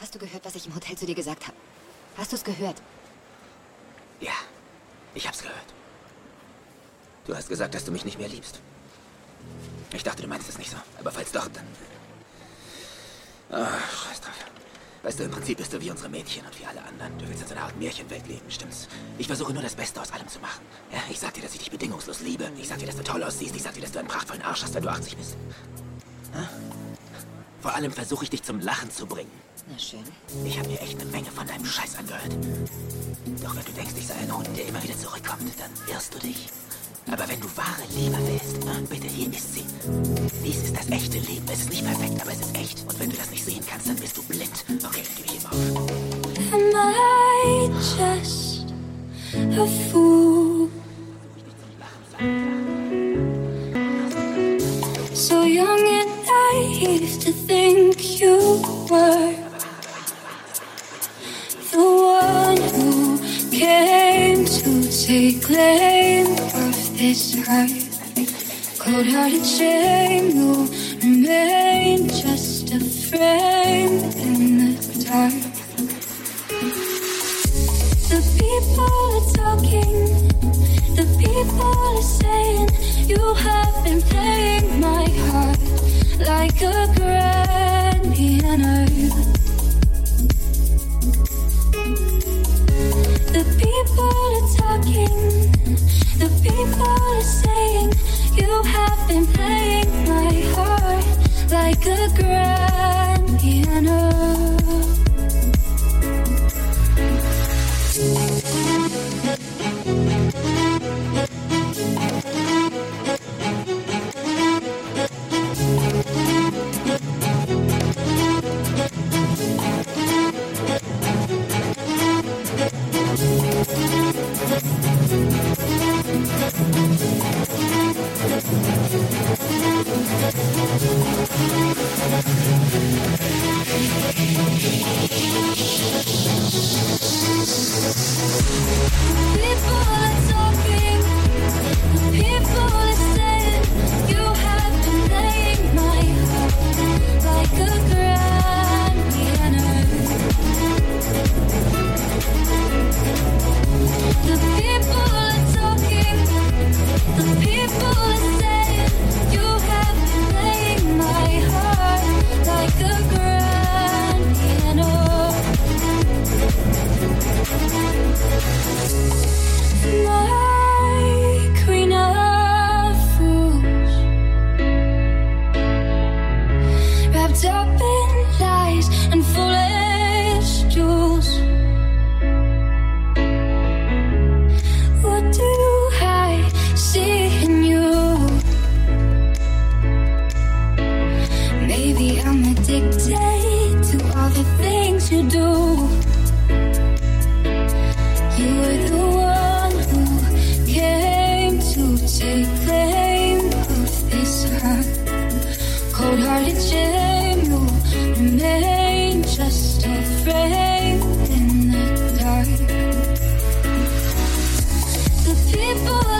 Hast du gehört, was ich im Hotel zu dir gesagt habe? Hast du es gehört? Ja, ich hab's gehört. Du hast gesagt, dass du mich nicht mehr liebst. Ich dachte, du meinst es nicht so. Aber falls doch, dann... Ach, scheiß drauf. Weißt du, im Prinzip bist du wie unsere Mädchen und wie alle anderen. Du willst in so einer Art Märchenwelt leben, stimmt's? Ich versuche nur das Beste aus allem zu machen. Ja, ich sag dir, dass ich dich bedingungslos liebe. Ich sag dir, dass du toll aussiehst. Ich sag dir, dass du einen prachtvollen Arsch hast, wenn du 80 bist. Ja? Vor allem versuche ich dich zum Lachen zu bringen. Na schön. Ich habe mir echt eine Menge von deinem Scheiß angehört. Doch wenn du denkst, ich sei ein Hund, der immer wieder zurückkommt, dann irrst du dich. Aber wenn du wahre Liebe willst, bitte, hier ist sie. Dies ist das echte Leben. Es ist nicht perfekt, aber es ist echt. Und wenn du das nicht sehen kannst, dann bist du blind. Okay, gebe ich ihm auf. Am I just a fool? So young and naive to think you were claim of this heart. Cold hearted shame will remain just a frame in the dark. The people are talking, the people are saying you have been playing my heart like a grand piano. Like a grand people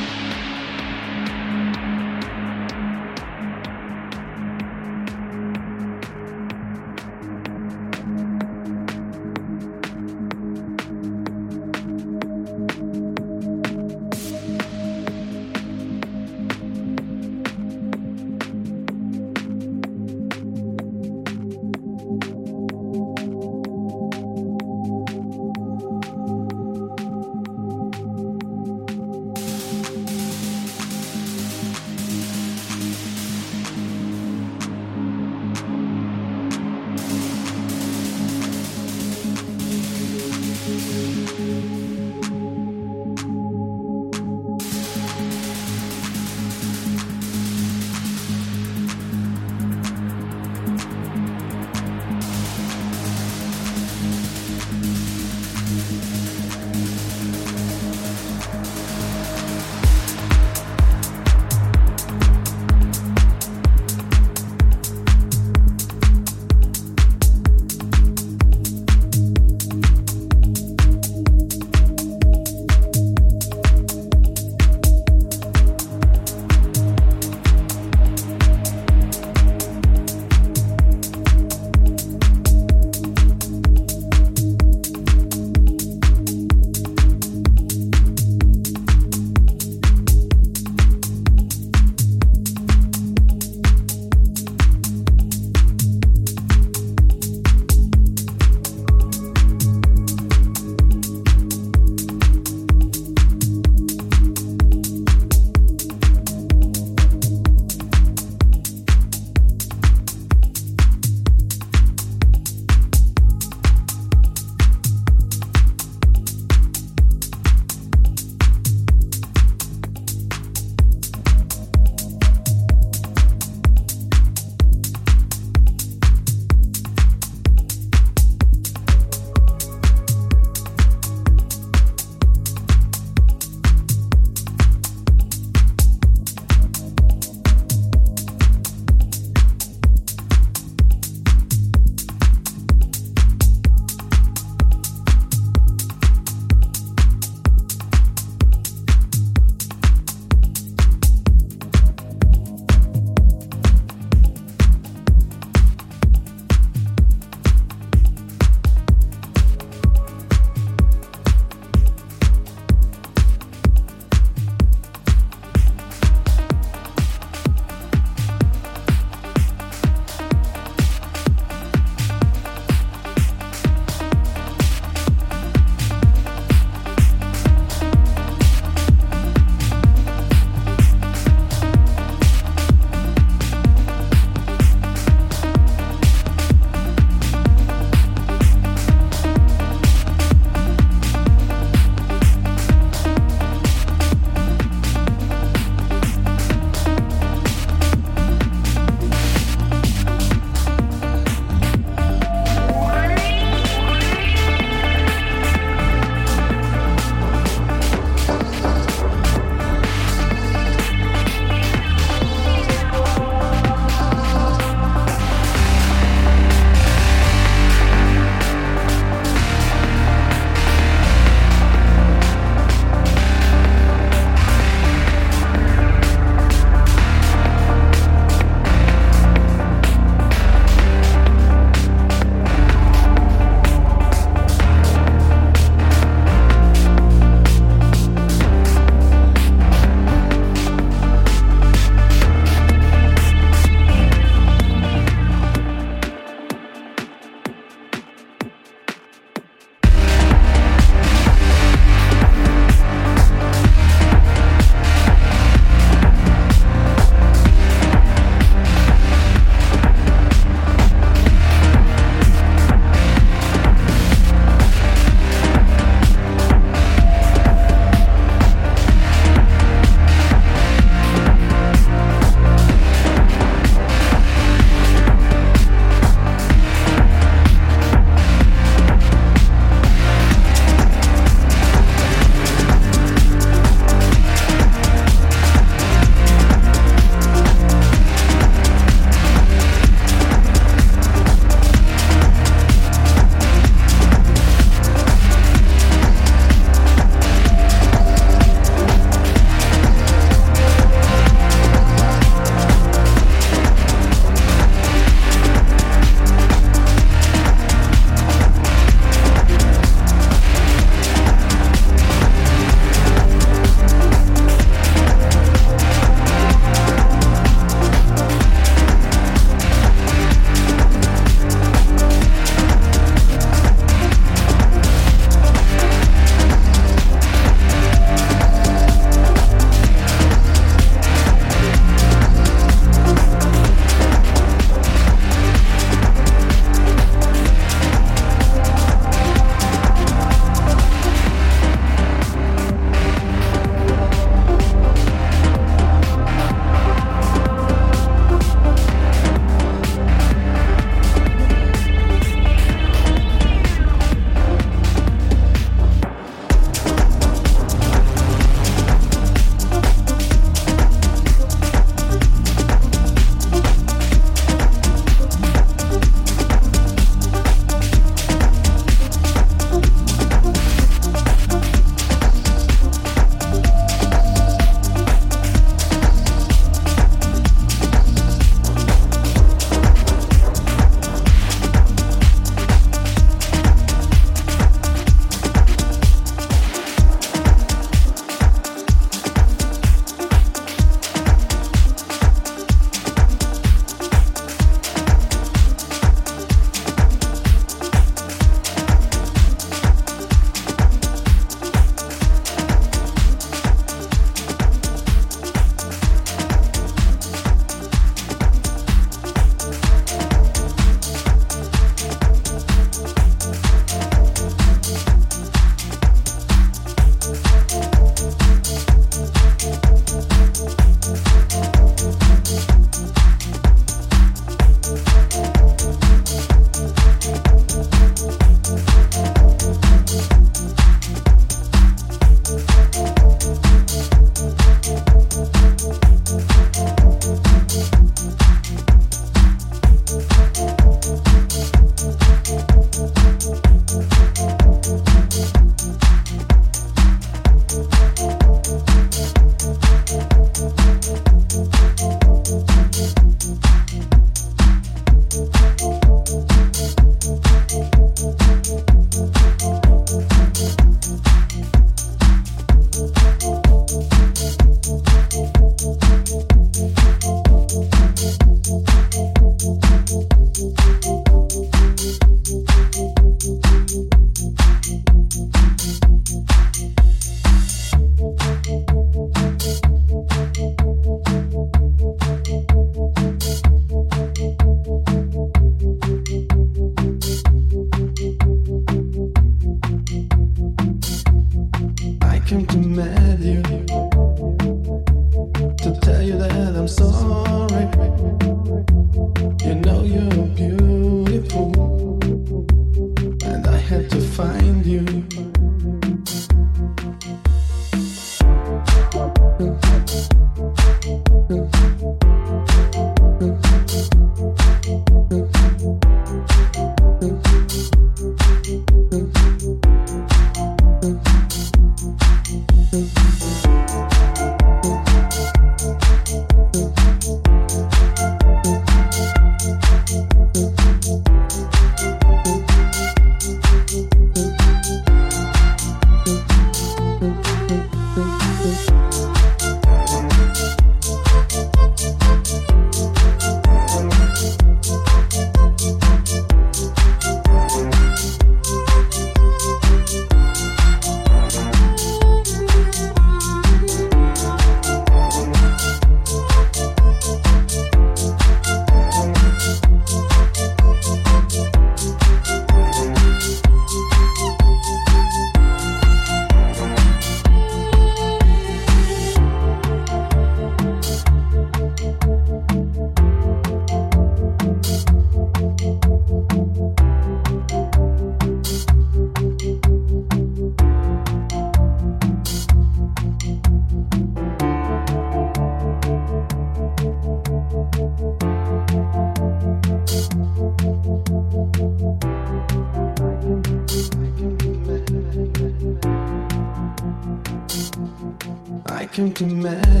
mad.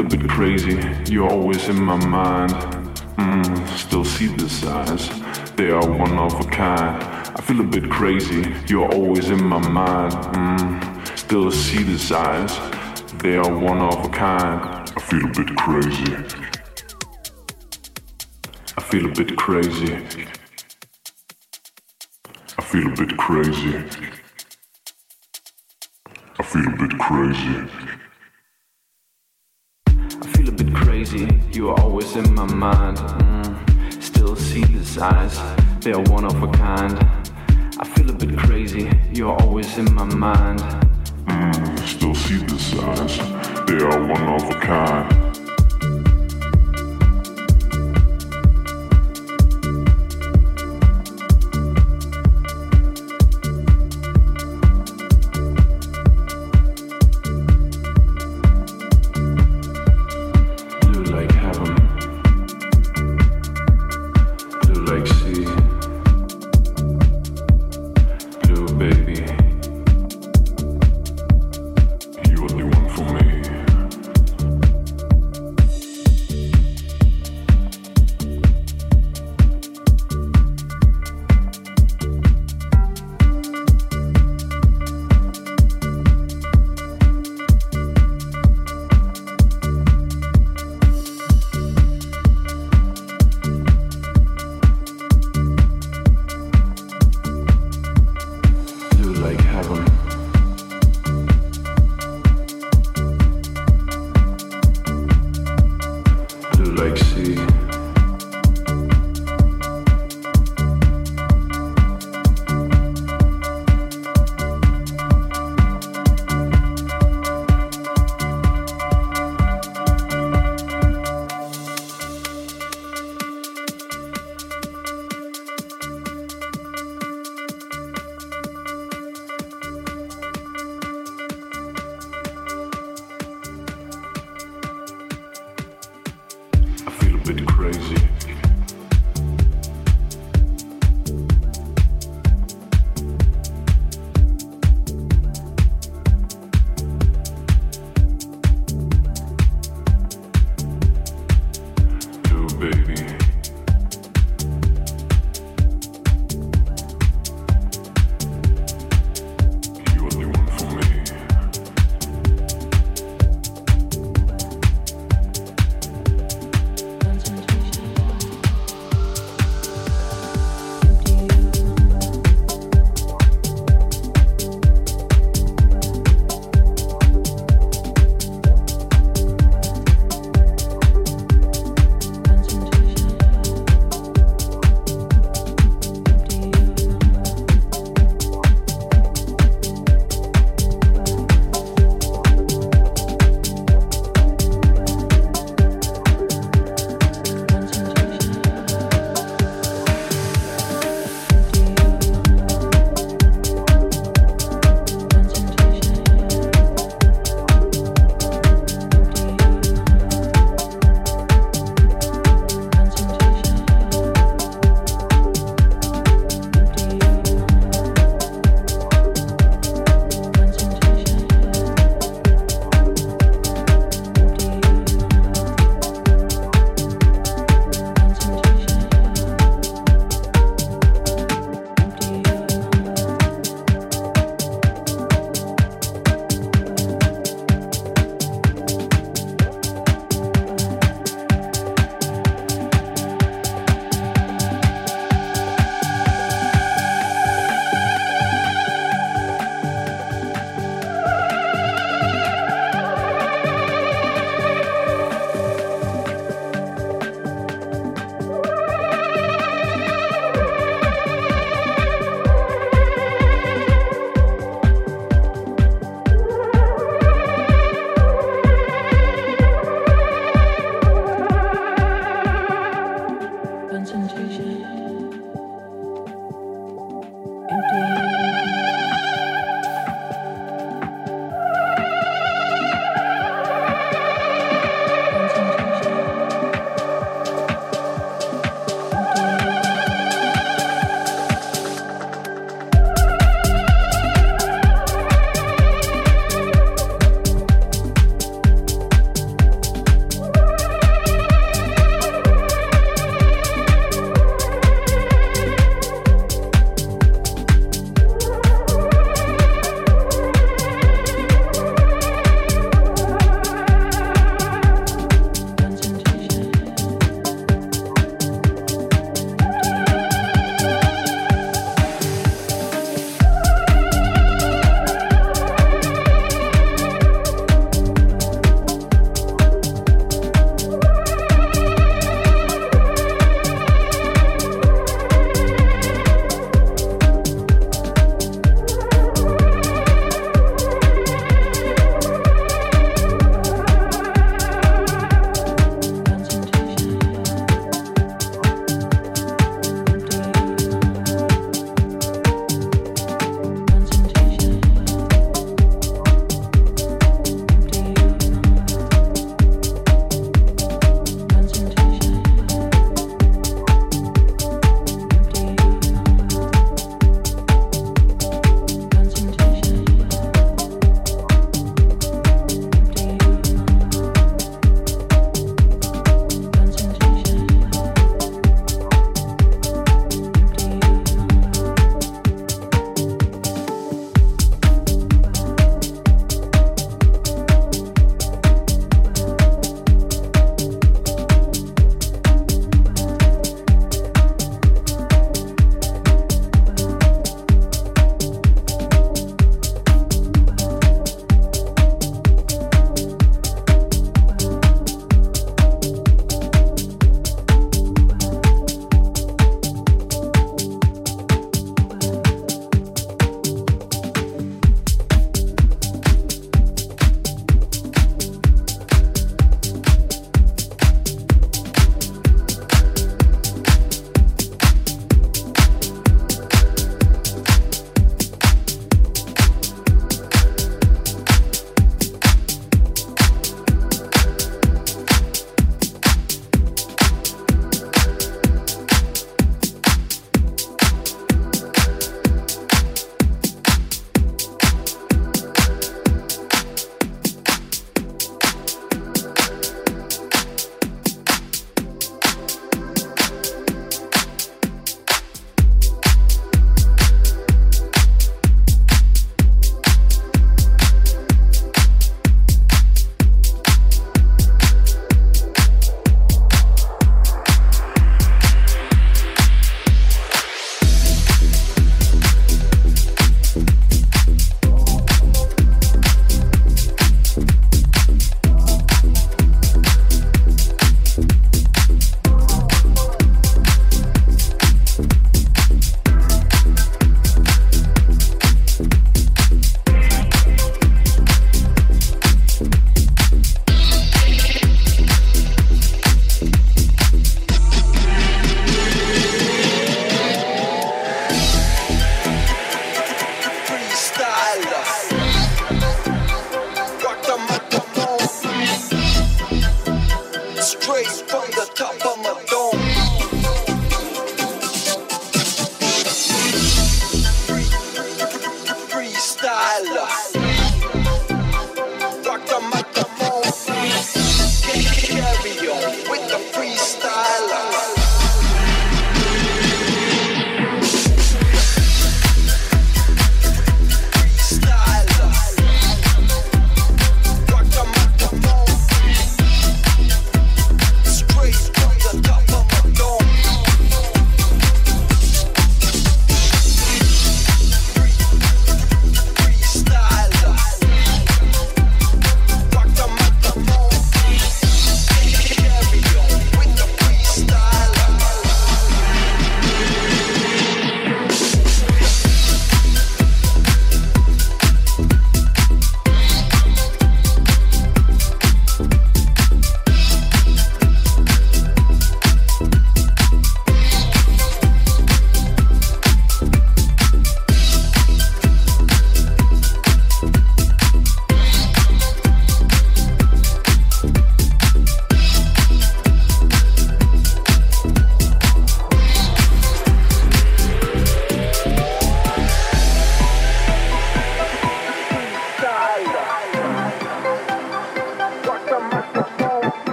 a bit crazy, you're always in my mind. Mm, still see the signs, they are one of a kind. I feel a bit crazy, you're always in my mind. Mm, still see the signs, they are one of a kind. I feel a bit crazy. I feel a bit crazy. I feel a bit crazy. I feel a bit crazy. Always in my mind. Mm, still see these eyes, they are one of a kind. I feel a bit crazy, you are always in my mind. Mm, still see these eyes, they are one of a kind.